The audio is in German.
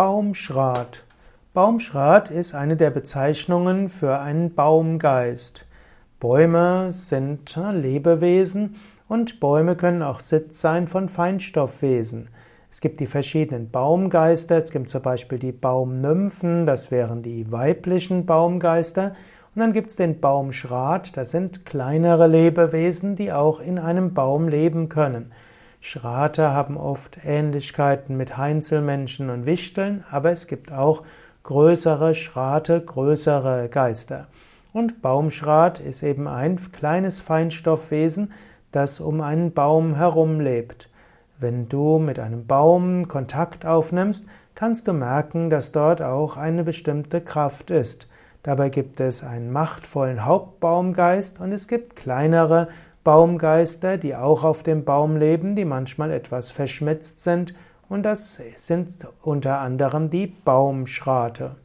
Baumschrat. Baumschrat ist eine der Bezeichnungen für einen Baumgeist. Bäume sind Lebewesen und Bäume können auch Sitz sein von Feinstoffwesen. Es gibt die verschiedenen Baumgeister, es gibt zum Beispiel die Baumnymphen, das wären die weiblichen Baumgeister, und dann gibt es den Baumschrat, das sind kleinere Lebewesen, die auch in einem Baum leben können. Schrate haben oft Ähnlichkeiten mit Heinzelmenschen und Wichteln, aber es gibt auch größere Schrate, größere Geister. Und Baumschrat ist eben ein kleines Feinstoffwesen, das um einen Baum herum lebt. Wenn du mit einem Baum Kontakt aufnimmst, kannst du merken, dass dort auch eine bestimmte Kraft ist. Dabei gibt es einen machtvollen Hauptbaumgeist und es gibt kleinere Baumgeister, die auch auf dem Baum leben, die manchmal etwas verschmitzt sind, und das sind unter anderem die Baumschrate.